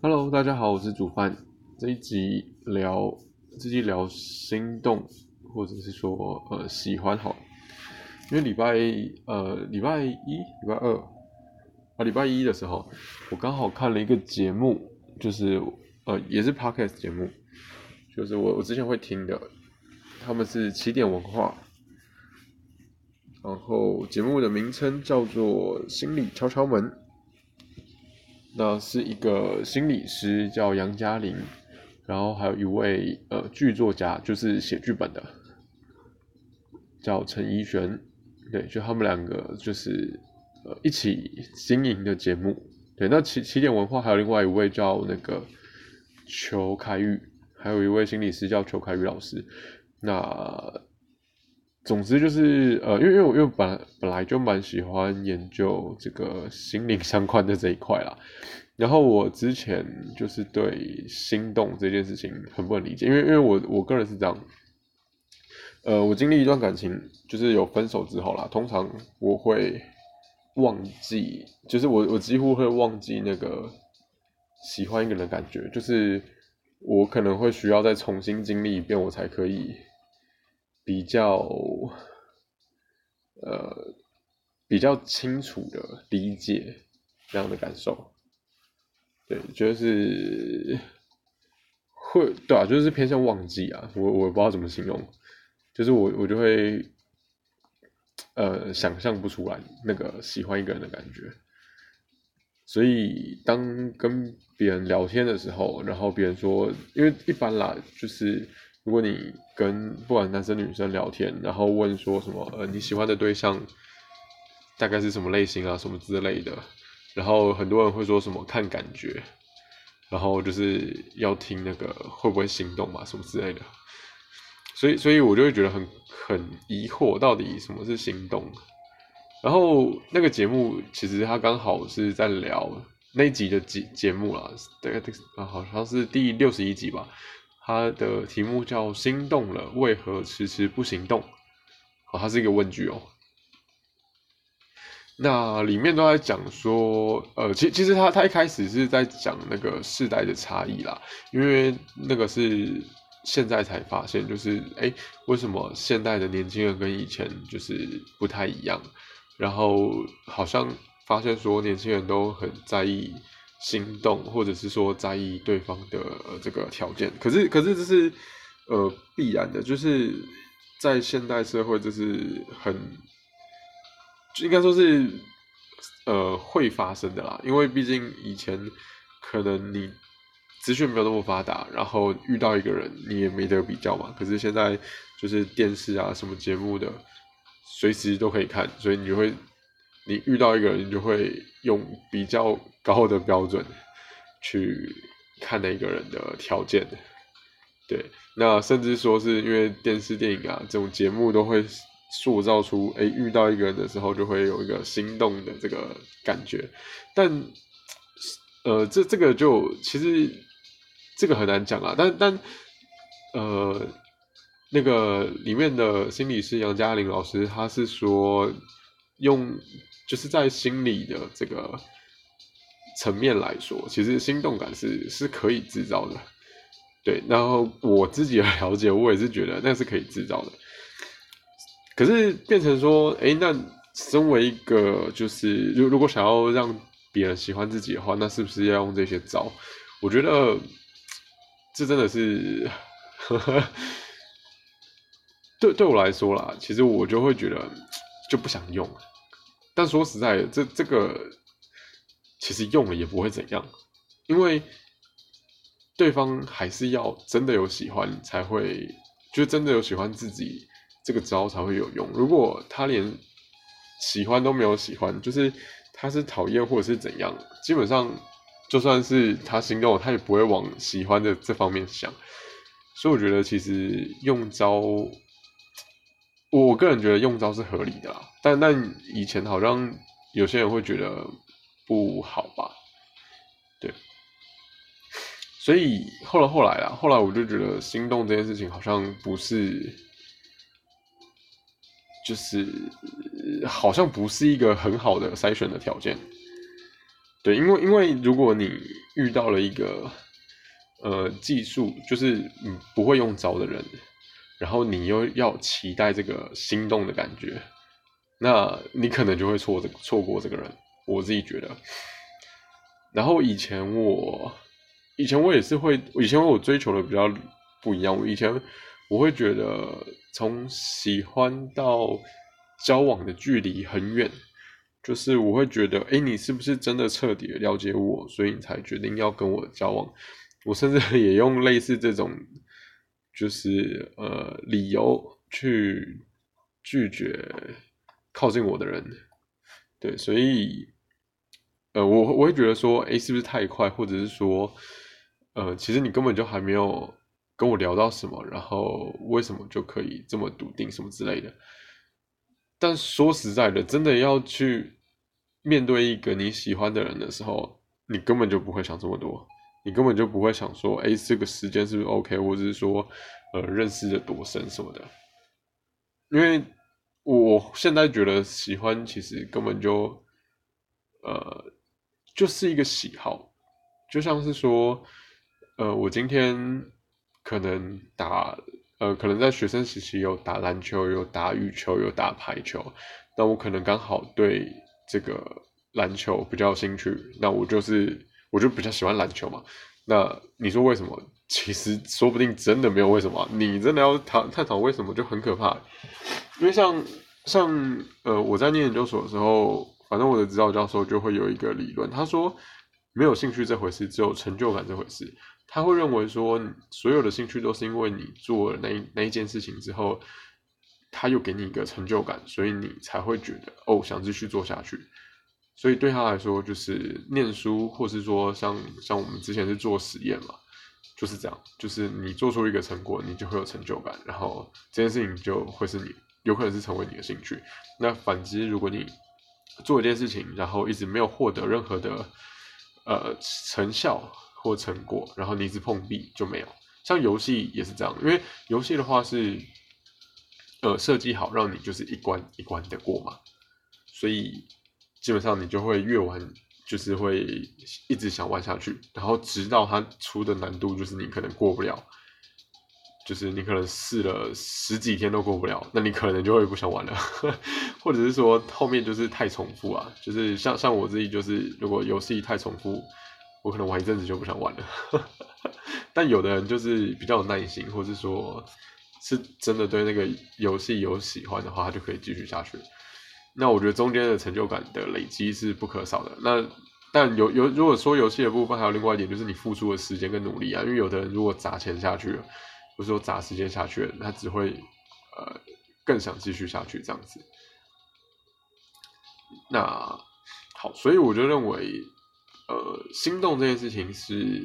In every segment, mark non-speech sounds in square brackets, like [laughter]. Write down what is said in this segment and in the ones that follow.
Hello，大家好，我是煮饭。这一集聊，这集聊心动，或者是说呃喜欢好，因为礼拜呃礼拜一、礼拜二啊礼拜一的时候，我刚好看了一个节目，就是呃也是 Podcast 节目，就是我我之前会听的，他们是起点文化，然后节目的名称叫做心理敲敲门。那是一个心理师，叫杨嘉玲，然后还有一位呃剧作家，就是写剧本的，叫陈怡璇，对，就他们两个就是呃一起经营的节目，对，那起起点文化还有另外一位叫那个裘凯玉，还有一位心理师叫裘凯玉老师，那总之就是呃，因为因为我因为本本来就蛮喜欢研究这个心灵相关的这一块啦。然后我之前就是对心动这件事情很不能理解，因为因为我我个人是这样，呃，我经历一段感情，就是有分手之后啦，通常我会忘记，就是我我几乎会忘记那个喜欢一个人的感觉，就是我可能会需要再重新经历一遍，我才可以比较呃比较清楚的理解这样的感受。对，就是会对啊，就是偏向忘记啊，我我不知道怎么形容，就是我我就会呃想象不出来那个喜欢一个人的感觉，所以当跟别人聊天的时候，然后别人说，因为一般啦，就是如果你跟不管男生女生聊天，然后问说什么呃你喜欢的对象大概是什么类型啊，什么之类的。然后很多人会说什么看感觉，然后就是要听那个会不会心动嘛，什么之类的。所以，所以我就会觉得很很疑惑，到底什么是心动？然后那个节目其实他刚好是在聊那集的节节目啦，大概啊好像是第六十一集吧。它的题目叫“心动了，为何迟迟不行动？”哦，它是一个问句哦。那里面都在讲说，呃，其其实他他一开始是在讲那个世代的差异啦，因为那个是现在才发现，就是哎，为什么现代的年轻人跟以前就是不太一样？然后好像发现说，年轻人都很在意心动，或者是说在意对方的这个条件，可是可是这是呃必然的，就是在现代社会这是很。应该说是，呃，会发生的啦，因为毕竟以前可能你资讯没有那么发达，然后遇到一个人你也没得比较嘛。可是现在就是电视啊，什么节目的，随时都可以看，所以你就会，你遇到一个人，就会用比较高的标准去看那个人的条件。对，那甚至说是因为电视、电影啊这种节目都会。塑造出哎，遇到一个人的时候就会有一个心动的这个感觉，但呃，这这个就其实这个很难讲啊。但但呃，那个里面的心理师杨嘉玲老师，他是说用就是在心理的这个层面来说，其实心动感是是可以制造的。对，然后我自己的了解，我也是觉得那是可以制造的。可是变成说，哎，那身为一个就是，如如果想要让别人喜欢自己的话，那是不是要用这些招？我觉得这真的是，[laughs] 对对我来说啦，其实我就会觉得就不想用。但说实在，这这个其实用了也不会怎样，因为对方还是要真的有喜欢才会，就真的有喜欢自己。这个招才会有用。如果他连喜欢都没有喜欢，就是他是讨厌或者是怎样，基本上就算是他心动，他也不会往喜欢的这方面想。所以我觉得其实用招，我个人觉得用招是合理的啦。但但以前好像有些人会觉得不好吧？对。所以后来后来啊，后来我就觉得心动这件事情好像不是。就是好像不是一个很好的筛选的条件，对，因为因为如果你遇到了一个呃技术就是嗯不会用招的人，然后你又要期待这个心动的感觉，那你可能就会错这错过这个人。我自己觉得。然后以前我以前我也是会，以前我追求的比较不一样。我以前我会觉得从喜欢到交往的距离很远。就是我会觉得，哎，你是不是真的彻底的了解我，所以你才决定要跟我交往？我甚至也用类似这种，就是呃理由去拒绝靠近我的人。对，所以呃，我我会觉得说，哎，是不是太快，或者是说，呃，其实你根本就还没有跟我聊到什么，然后为什么就可以这么笃定什么之类的？但说实在的，真的要去面对一个你喜欢的人的时候，你根本就不会想这么多，你根本就不会想说，哎，这个时间是不是 OK，或者是说，呃，认识的多深什么的。因为我现在觉得喜欢其实根本就，呃，就是一个喜好，就像是说，呃，我今天可能打。呃，可能在学生时期有打篮球，有打羽球，有打排球。那我可能刚好对这个篮球比较有兴趣，那我就是我就比较喜欢篮球嘛。那你说为什么？其实说不定真的没有为什么。你真的要探探讨为什么就很可怕。因为像像呃，我在念研究所的时候，反正我的指导教授就会有一个理论，他说没有兴趣这回事，只有成就感这回事。他会认为说，所有的兴趣都是因为你做了那那一件事情之后，他又给你一个成就感，所以你才会觉得哦，想继续做下去。所以对他来说，就是念书，或是说像像我们之前是做实验嘛，就是这样，就是你做出一个成果，你就会有成就感，然后这件事情就会是你有可能是成为你的兴趣。那反之，如果你做一件事情，然后一直没有获得任何的呃成效。或成果，然后你一直碰壁就没有。像游戏也是这样，因为游戏的话是，呃，设计好让你就是一关一关的过嘛，所以基本上你就会越玩就是会一直想玩下去，然后直到它出的难度就是你可能过不了，就是你可能试了十几天都过不了，那你可能就会不想玩了，[laughs] 或者是说后面就是太重复啊，就是像像我自己就是如果游戏太重复。我可能玩一阵子就不想玩了，[laughs] 但有的人就是比较有耐心，或是说是真的对那个游戏有喜欢的话，他就可以继续下去。那我觉得中间的成就感的累积是不可少的。那但有有如果说游戏的部分，还有另外一点就是你付出的时间跟努力啊，因为有的人如果砸钱下去了，或者说砸时间下去了，他只会呃更想继续下去这样子。那好，所以我就认为。呃，心动这件事情是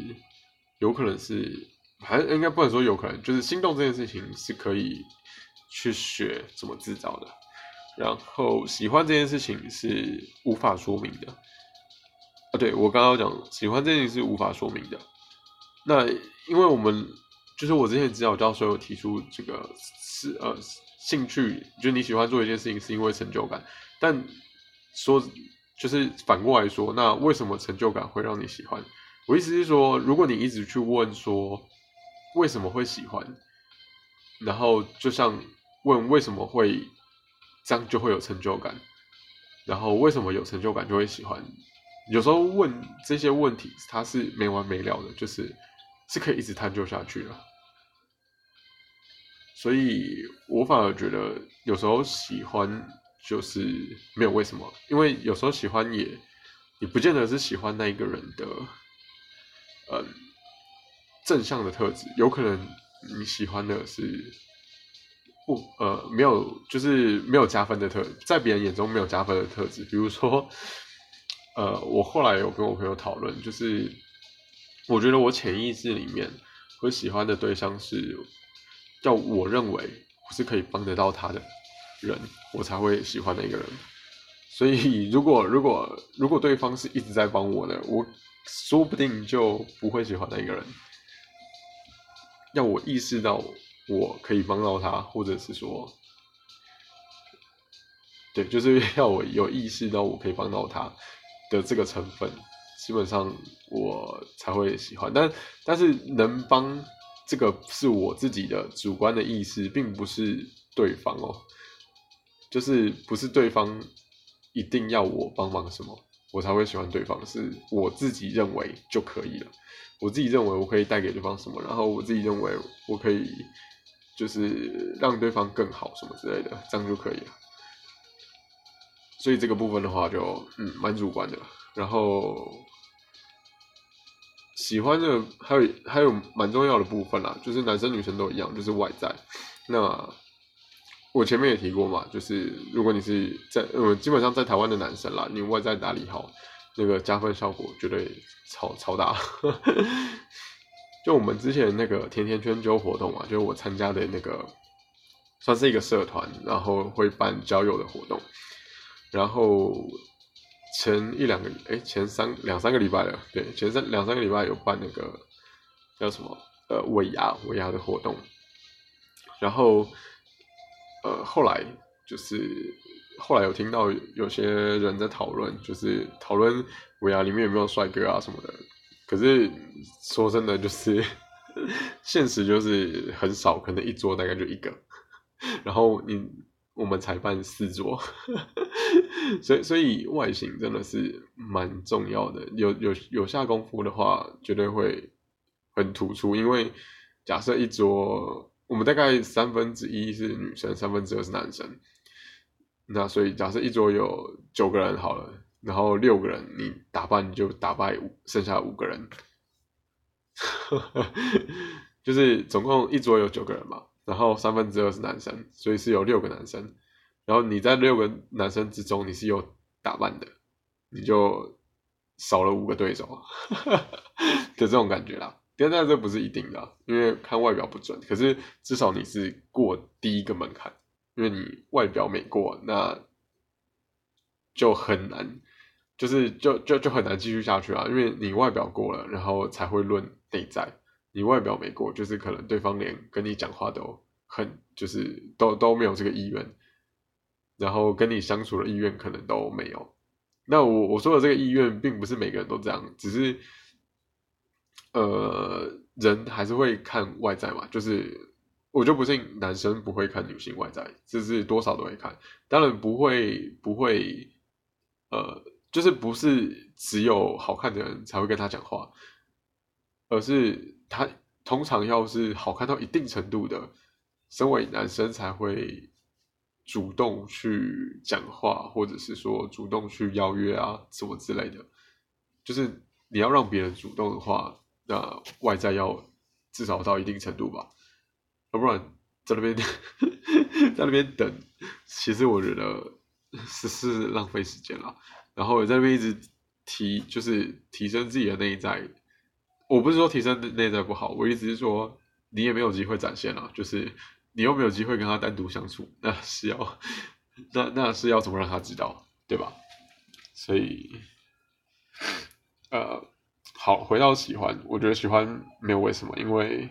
有可能是，还应该不能说有可能，就是心动这件事情是可以去学怎么制造的。然后喜欢这件事情是无法说明的。啊，对我刚刚讲喜欢这件事是无法说明的。那因为我们就是我之前指导教授有提出这个是呃兴趣，就是你喜欢做一件事情是因为成就感，但说。就是反过来说，那为什么成就感会让你喜欢？我意思是说，如果你一直去问说为什么会喜欢，然后就像问为什么会这样就会有成就感，然后为什么有成就感就会喜欢？有时候问这些问题，它是没完没了的，就是是可以一直探究下去的。所以我反而觉得有时候喜欢。就是没有为什么，因为有时候喜欢也，也不见得是喜欢那一个人的，嗯，正向的特质，有可能你喜欢的是不呃没有，就是没有加分的特，在别人眼中没有加分的特质。比如说，呃，我后来有跟我朋友讨论，就是我觉得我潜意识里面我喜欢的对象是，要我认为我是可以帮得到他的。人，我才会喜欢那个人。所以，[laughs] 如果如果如果对方是一直在帮我的，我说不定就不会喜欢那个人。要我意识到我可以帮到他，或者是说，对，就是 [laughs] 要我有意识到我可以帮到他的这个成分，基本上我才会喜欢。但但是能帮这个是我自己的主观的意识，并不是对方哦，就是不是对方一定要我帮忙什么，我才会喜欢对方，是我自己认为就可以了。我自己认为我可以带给对方什么，然后我自己认为我可以就是让对方更好什么之类的，这样就可以了。所以这个部分的话，就嗯蛮主观的。然后喜欢的还有还有蛮重要的部分啦，就是男生女生都一样，就是外在。那我前面也提过嘛，就是如果你是在呃基本上在台湾的男生啦，你外在打理好，那个加分效果绝对超超大。就我们之前那个甜甜圈揪活动啊，就是我参加的那个算是一个社团，然后会办交友的活动。然后前一两个哎前三两三个礼拜了，对前三两三个礼拜有办那个叫什么呃尾牙尾牙的活动，然后呃后来就是后来有听到有些人在讨论，就是讨论尾牙里面有没有帅哥啊什么的，可是说真的就是 [laughs] 现实就是很少，可能一桌大概就一个，[laughs] 然后你。我们才办四桌，[laughs] 所以所以外形真的是蛮重要的。有有有下功夫的话，绝对会很突出。因为假设一桌，我们大概三分之一是女生，三分之二是男生。那所以假设一桌有九个人好了，然后六个人你打扮就打败五剩下五个人，[laughs] 就是总共一桌有九个人嘛。然后三分之二是男生，所以是有六个男生。然后你在六个男生之中，你是有打扮的，你就少了五个对手 [laughs] 的这种感觉啦。但然这不是一定的，因为看外表不准。可是至少你是过第一个门槛，因为你外表没过，那就很难，就是就就就很难继续下去啊。因为你外表过了，然后才会论内在。你外表没过，就是可能对方连跟你讲话都很，就是都都没有这个意愿，然后跟你相处的意愿可能都没有。那我我说的这个意愿，并不是每个人都这样，只是，呃，人还是会看外在嘛。就是我就不信男生不会看女性外在，就是多少都会看。当然不会不会，呃，就是不是只有好看的人才会跟他讲话，而是。他通常要是好看到一定程度的，身为男生才会主动去讲话，或者是说主动去邀约啊什么之类的。就是你要让别人主动的话，那外在要至少到一定程度吧，要不然在那边 [laughs] 在那边等，其实我觉得是是浪费时间了。然后在那边一直提，就是提升自己的内在。我不是说提升内在不好，我意思是说你也没有机会展现了，就是你又没有机会跟他单独相处，那是要那那是要怎么让他知道，对吧？所以，呃，好，回到喜欢，我觉得喜欢没有为什么，因为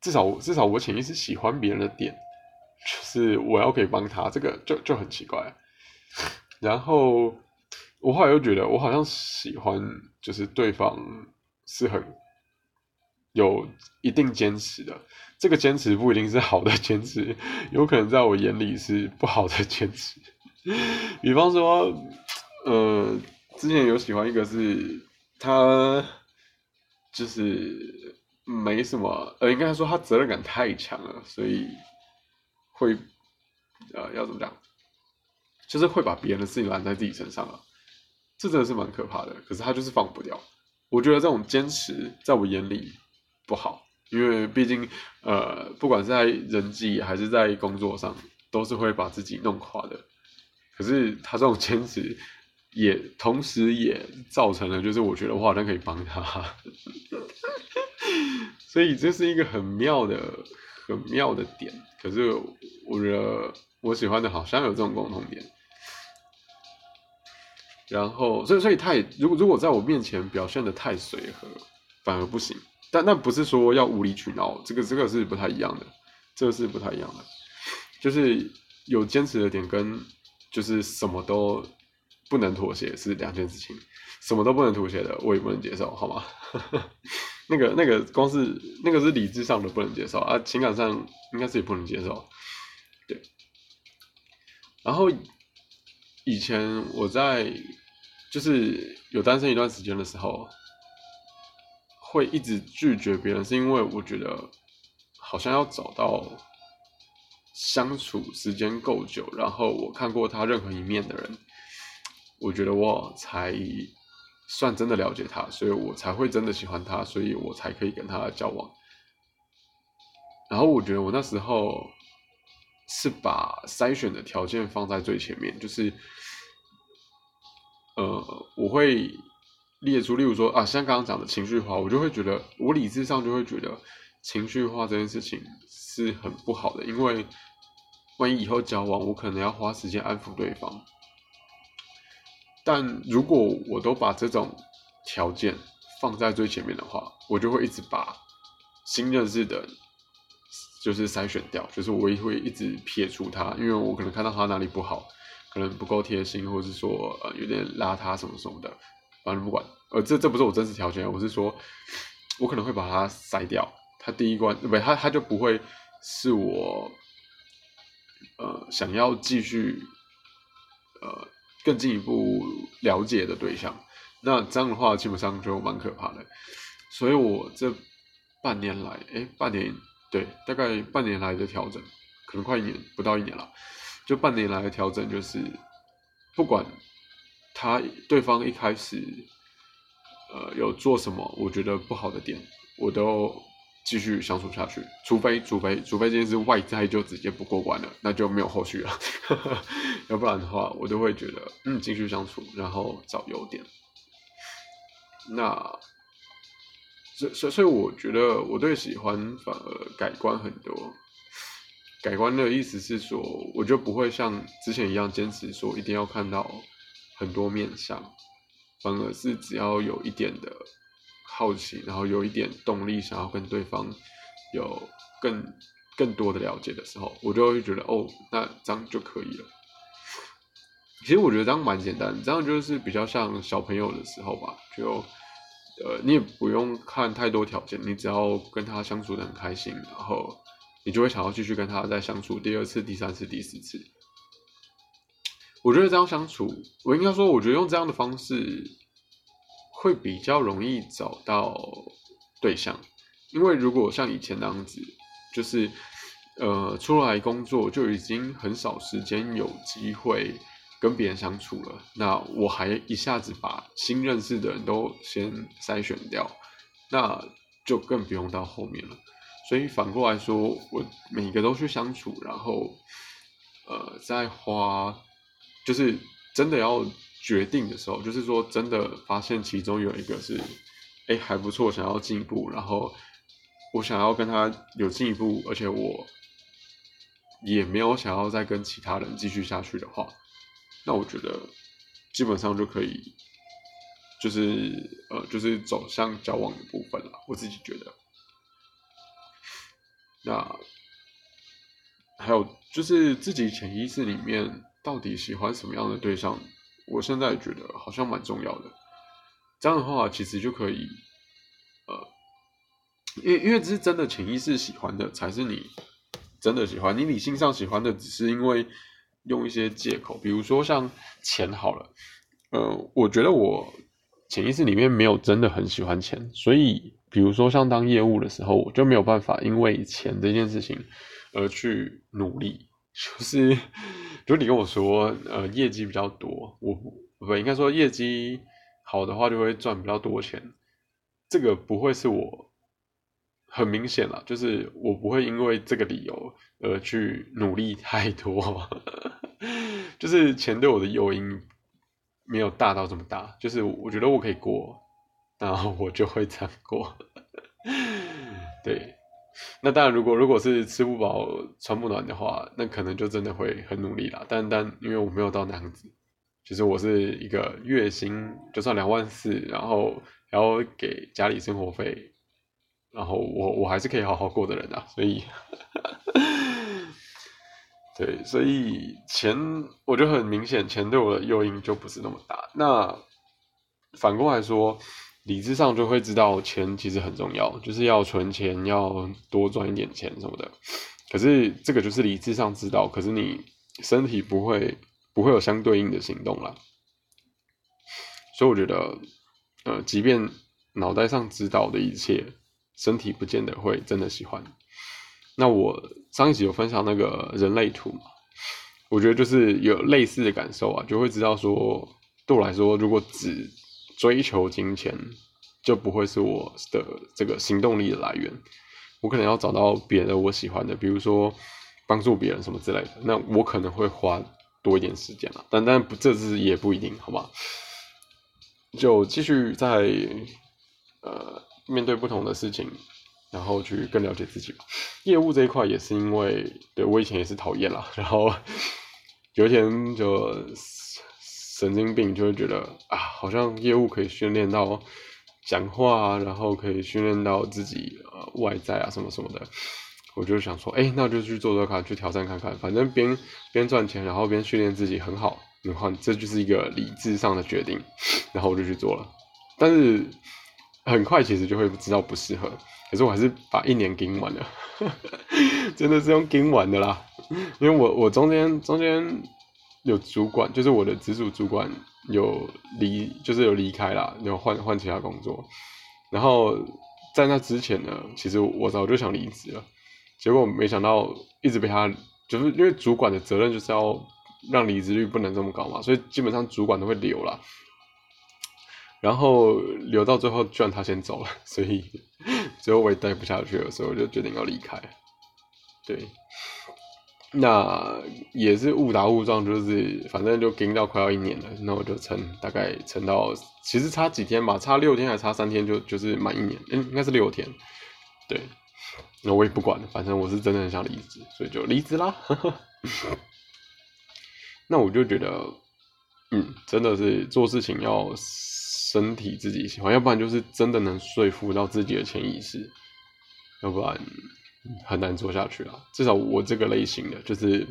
至少至少我潜意识喜欢别人的点，就是我要可以帮他，这个就就很奇怪。然后我后来又觉得，我好像喜欢就是对方是很。有一定坚持的，这个坚持不一定是好的坚持，有可能在我眼里是不好的坚持。比方说，呃，之前有喜欢一个是他，就是没什么，呃，应该说他责任感太强了，所以会，呃，要怎么讲，就是会把别人的事情揽在自己身上啊，这真的是蛮可怕的。可是他就是放不掉，我觉得这种坚持在我眼里。不好，因为毕竟，呃，不管是在人际还是在工作上，都是会把自己弄垮的。可是他这种坚持，也同时也造成了，就是我觉得我好像可以帮他，[laughs] 所以这是一个很妙的、很妙的点。可是我觉得我喜欢的好像有这种共同点，然后，所以，所以他也如果如果在我面前表现的太随和，反而不行。但那不是说要无理取闹，这个这个是不太一样的，这个是不太一样的，就是有坚持的点跟就是什么都不能妥协是两件事情，什么都不能妥协的，我也不能接受，好吗？[laughs] 那个那个光是那个是理智上的不能接受啊，情感上应该是也不能接受，对。然后以前我在就是有单身一段时间的时候，会一直拒绝别人，是因为我觉得好像要找到相处时间够久，然后我看过他任何一面的人。我觉得我才算真的了解他，所以我才会真的喜欢他，所以我才可以跟他交往。然后我觉得我那时候是把筛选的条件放在最前面，就是，呃，我会列出，例如说啊，像刚刚讲的情绪化，我就会觉得，我理智上就会觉得情绪化这件事情是很不好的，因为万一以后交往，我可能要花时间安抚对方。但如果我都把这种条件放在最前面的话，我就会一直把新认识的，就是筛选掉，就是我也会一直撇除他，因为我可能看到他哪里不好，可能不够贴心，或者是说呃有点邋遢什么什么的，反正不管，呃这这不是我真实条件，我是说，我可能会把他筛掉，他第一关不，他他就不会是我，呃想要继续，呃。更进一步了解的对象，那这样的话基本上就蛮可怕的。所以我这半年来，哎，半年对，大概半年来的调整，可能快一年，不到一年了。就半年来的调整，就是不管他对方一开始，呃，有做什么我觉得不好的点，我都。继续相处下去，除非除非除非这件事外在就直接不过关了，那就没有后续了。[laughs] 要不然的话，我都会觉得嗯，继续相处，然后找优点。那所所以，我觉得我对喜欢反而改观很多。改观的意思是说，我就不会像之前一样坚持说一定要看到很多面相，反而是只要有一点的。好奇，然后有一点动力，想要跟对方有更更多的了解的时候，我就会觉得哦，那这样就可以了。其实我觉得这样蛮简单，这样就是比较像小朋友的时候吧，就呃，你也不用看太多条件，你只要跟他相处的很开心，然后你就会想要继续跟他再相处第二次、第三次、第四次。我觉得这样相处，我应该说，我觉得用这样的方式。会比较容易找到对象，因为如果像以前那样子，就是呃出来工作就已经很少时间有机会跟别人相处了，那我还一下子把新认识的人都先筛选掉，那就更不用到后面了。所以反过来说，我每个都去相处，然后呃再花，就是真的要。决定的时候，就是说真的发现其中有一个是，哎还不错，想要进一步，然后我想要跟他有进一步，而且我也没有想要再跟其他人继续下去的话，那我觉得基本上就可以，就是呃就是走向交往的部分了。我自己觉得，那还有就是自己潜意识里面到底喜欢什么样的对象？我现在觉得好像蛮重要的，这样的话其实就可以，呃，因为因为只是真的潜意识喜欢的才是你真的喜欢，你理性上喜欢的只是因为用一些借口，比如说像钱好了，呃，我觉得我潜意识里面没有真的很喜欢钱，所以比如说像当业务的时候，我就没有办法因为钱这件事情而去努力，就是。就你跟我说，呃，业绩比较多，我不应该说业绩好的话就会赚比较多钱，这个不会是我很明显了，就是我不会因为这个理由而去努力太多，[laughs] 就是钱对我的诱因没有大到这么大，就是我觉得我可以过，然后我就会这样过，对。那当然，如果如果是吃不饱穿不暖的话，那可能就真的会很努力啦。但但因为我没有到那样子，其实我是一个月薪就算两万四，然后然后给家里生活费，然后我我还是可以好好过的人啊。所以，对，所以钱我觉得很明显，钱对我的诱因就不是那么大。那反过来说，理智上就会知道钱其实很重要，就是要存钱，要多赚一点钱什么的。可是这个就是理智上知道，可是你身体不会不会有相对应的行动了。所以我觉得，呃，即便脑袋上知道的一切，身体不见得会真的喜欢。那我上一集有分享那个人类图嘛？我觉得就是有类似的感受啊，就会知道说，对我来说，如果只追求金钱，就不会是我的这个行动力的来源。我可能要找到别的我喜欢的，比如说帮助别人什么之类的，那我可能会花多一点时间了。但但不，这是也不一定，好吗？就继续在呃面对不同的事情，然后去更了解自己吧。业务这一块也是因为，对我以前也是讨厌啦，[laughs] 然后有一天就神经病就会觉得啊，好像业务可以训练到讲话，然后可以训练到自己呃外在啊什么什么的。我就想说，哎，那就去做做看，去挑战看看，反正边边赚钱，然后边训练自己，很好。然后这就是一个理智上的决定，然后我就去做了，但是很快其实就会知道不适合，可是我还是把一年盯完了，[laughs] 真的是用盯完的啦，因为我我中间中间有主管，就是我的直属主管有离，就是有离开了，有换换其他工作，然后在那之前呢，其实我早就想离职了，结果没想到一直被他，就是因为主管的责任就是要。让离职率不能这么高嘛，所以基本上主管都会留了，然后留到最后，居然他先走了，所以最后我也待不下去了，所以我就决定要离开。对，那也是误打误撞，就是反正就跟到快要一年了，那我就撑，大概撑到其实差几天吧，差六天还差三天就就是满一年，嗯，应该是六天。对，那我也不管了，反正我是真的很想离职，所以就离职啦。[laughs] 那我就觉得，嗯，真的是做事情要身体自己喜欢，要不然就是真的能说服到自己的潜意识，要不然很难做下去啊。至少我这个类型的，就是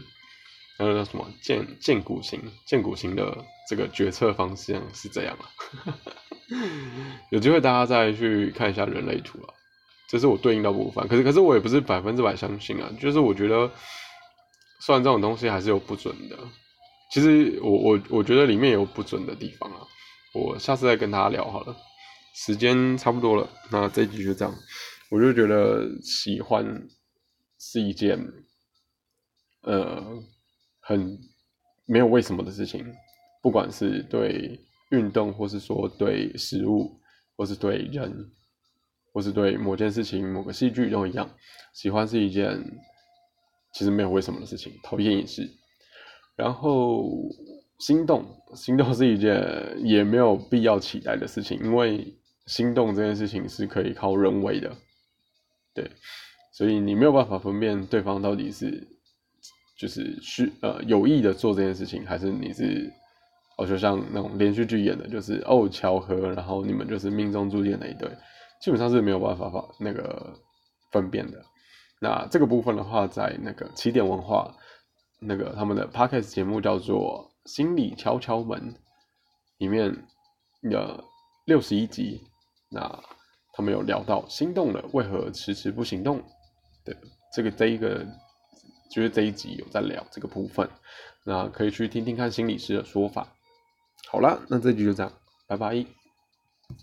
那个叫什么剑剑骨型剑骨型的这个决策方向是这样啊。[laughs] 有机会大家再去看一下人类图啊，这是我对应到部分。可是可是我也不是百分之百相信啊，就是我觉得，虽然这种东西还是有不准的。其实我我我觉得里面有不准的地方啊，我下次再跟大家聊好了。时间差不多了，那这一集就这样。我就觉得喜欢是一件呃很没有为什么的事情，不管是对运动，或是说对食物，或是对人，或是对某件事情、某个戏剧都一样。喜欢是一件其实没有为什么的事情，讨厌也是。然后心动，心动是一件也没有必要期待的事情，因为心动这件事情是可以靠人为的，对，所以你没有办法分辨对方到底是就是是呃有意的做这件事情，还是你是哦就像那种连续剧演的，就是哦巧合，然后你们就是命中注定的一对，基本上是没有办法法那个分辨的。那这个部分的话，在那个起点文化。那个他们的 podcast 节目叫做《心理敲敲门》，里面的六十一集，那他们有聊到心动了为何迟迟不行动的这个这一个，就是这一集有在聊这个部分，那可以去听听看心理师的说法。好了，那这集就这样，拜拜。